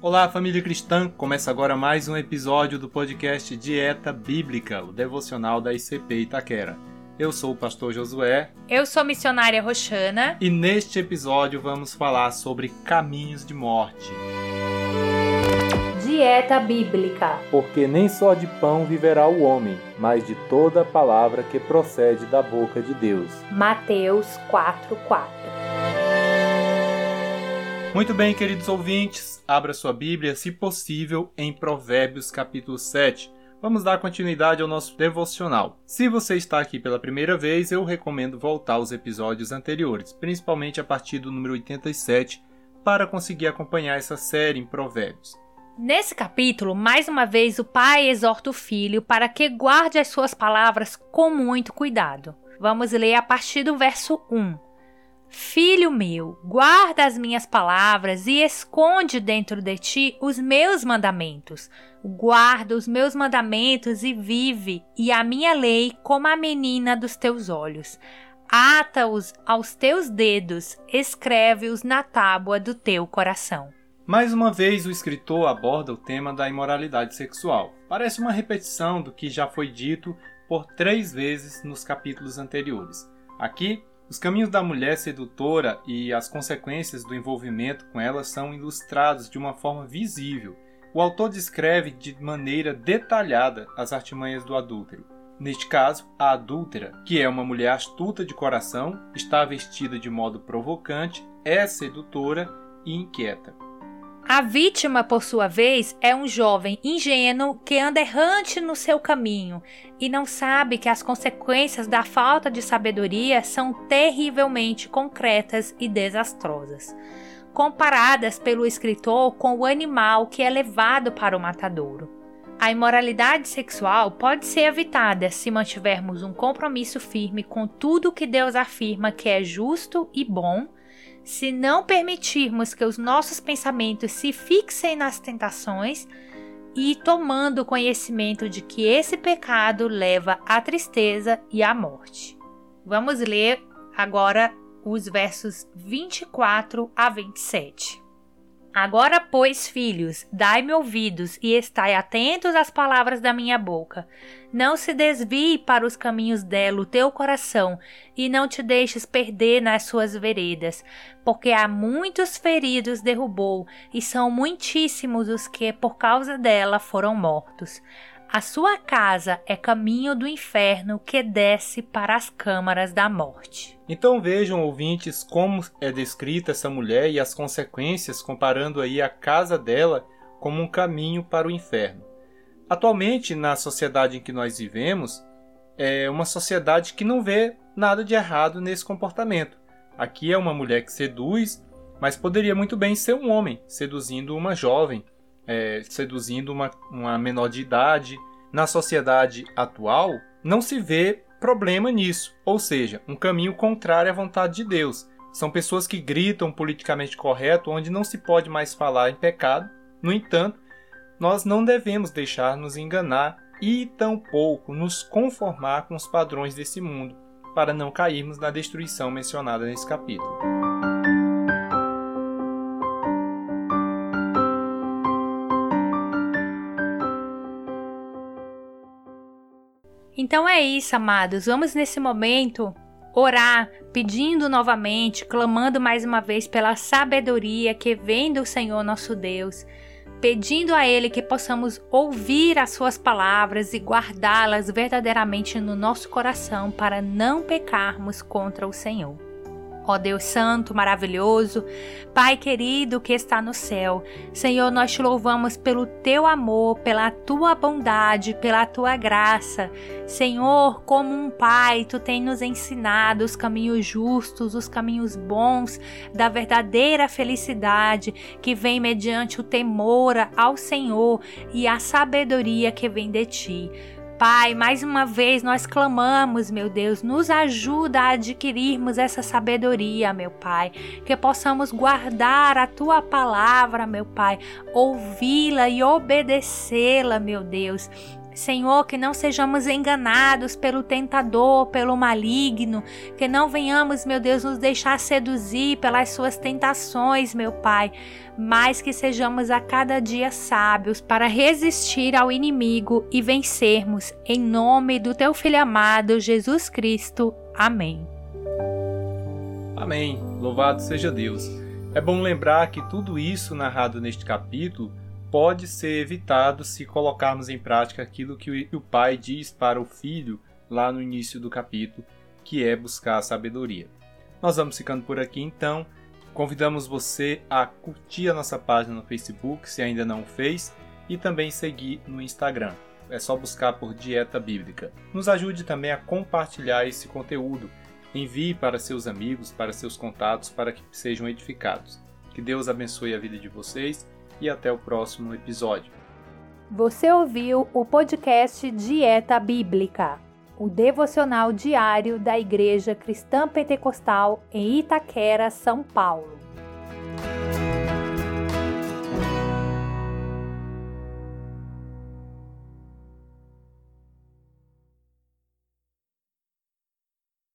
Olá, família cristã! Começa agora mais um episódio do podcast Dieta Bíblica, o devocional da ICP Itaquera. Eu sou o pastor Josué. Eu sou missionária Roxana. E neste episódio vamos falar sobre caminhos de morte. Dieta Bíblica. Porque nem só de pão viverá o homem, mas de toda palavra que procede da boca de Deus. Mateus 4:4. Muito bem, queridos ouvintes, abra sua Bíblia, se possível, em Provérbios capítulo 7. Vamos dar continuidade ao nosso devocional. Se você está aqui pela primeira vez, eu recomendo voltar aos episódios anteriores, principalmente a partir do número 87, para conseguir acompanhar essa série em Provérbios. Nesse capítulo, mais uma vez, o pai exorta o filho para que guarde as suas palavras com muito cuidado. Vamos ler a partir do verso 1. Filho meu, guarda as minhas palavras e esconde dentro de ti os meus mandamentos. Guarda os meus mandamentos e vive, e a minha lei como a menina dos teus olhos. Ata-os aos teus dedos, escreve-os na tábua do teu coração. Mais uma vez, o escritor aborda o tema da imoralidade sexual. Parece uma repetição do que já foi dito por três vezes nos capítulos anteriores. Aqui, os caminhos da mulher sedutora e as consequências do envolvimento com ela são ilustrados de uma forma visível. O autor descreve de maneira detalhada as artimanhas do adúltero. Neste caso, a adúltera, que é uma mulher astuta de coração, está vestida de modo provocante, é sedutora e inquieta. A vítima, por sua vez, é um jovem ingênuo que anda errante no seu caminho e não sabe que as consequências da falta de sabedoria são terrivelmente concretas e desastrosas, comparadas pelo escritor com o animal que é levado para o matadouro. A imoralidade sexual pode ser evitada se mantivermos um compromisso firme com tudo que Deus afirma que é justo e bom se não permitirmos que os nossos pensamentos se fixem nas tentações e tomando conhecimento de que esse pecado leva à tristeza e à morte. Vamos ler agora os versos 24 a 27. Agora, pois, filhos, dai-me ouvidos e estai atentos às palavras da minha boca. Não se desvie para os caminhos dela o teu coração, e não te deixes perder nas suas veredas, porque há muitos feridos derrubou, e são muitíssimos os que, por causa dela, foram mortos. A sua casa é caminho do inferno que desce para as câmaras da morte. Então vejam, ouvintes, como é descrita essa mulher e as consequências, comparando aí a casa dela como um caminho para o inferno. Atualmente, na sociedade em que nós vivemos, é uma sociedade que não vê nada de errado nesse comportamento. Aqui é uma mulher que seduz, mas poderia muito bem ser um homem seduzindo uma jovem, é, seduzindo uma, uma menor de idade. Na sociedade atual, não se vê problema nisso, ou seja, um caminho contrário à vontade de Deus. São pessoas que gritam politicamente correto, onde não se pode mais falar em pecado. No entanto, nós não devemos deixar nos enganar e tampouco nos conformar com os padrões desse mundo, para não cairmos na destruição mencionada nesse capítulo. Então é isso, amados. Vamos nesse momento orar, pedindo novamente, clamando mais uma vez pela sabedoria que vem do Senhor nosso Deus, pedindo a Ele que possamos ouvir as Suas palavras e guardá-las verdadeiramente no nosso coração para não pecarmos contra o Senhor ó Deus Santo, maravilhoso, Pai querido que está no céu. Senhor, nós te louvamos pelo teu amor, pela tua bondade, pela tua graça. Senhor, como um Pai, tu tem nos ensinado os caminhos justos, os caminhos bons da verdadeira felicidade que vem mediante o temor ao Senhor e a sabedoria que vem de ti. Pai, mais uma vez nós clamamos, meu Deus, nos ajuda a adquirirmos essa sabedoria, meu Pai, que possamos guardar a tua palavra, meu Pai, ouvi-la e obedecê-la, meu Deus Senhor, que não sejamos enganados pelo tentador, pelo maligno, que não venhamos, meu Deus, nos deixar seduzir pelas suas tentações, meu Pai, mas que sejamos a cada dia sábios para resistir ao inimigo e vencermos, em nome do teu Filho amado, Jesus Cristo. Amém. Amém. Louvado seja Deus. É bom lembrar que tudo isso narrado neste capítulo pode ser evitado se colocarmos em prática aquilo que o pai diz para o filho lá no início do capítulo, que é buscar a sabedoria. Nós vamos ficando por aqui então. Convidamos você a curtir a nossa página no Facebook, se ainda não fez, e também seguir no Instagram. É só buscar por Dieta Bíblica. Nos ajude também a compartilhar esse conteúdo. Envie para seus amigos, para seus contatos, para que sejam edificados. Que Deus abençoe a vida de vocês e até o próximo episódio. Você ouviu o podcast Dieta Bíblica, o devocional diário da Igreja Cristã Pentecostal em Itaquera, São Paulo.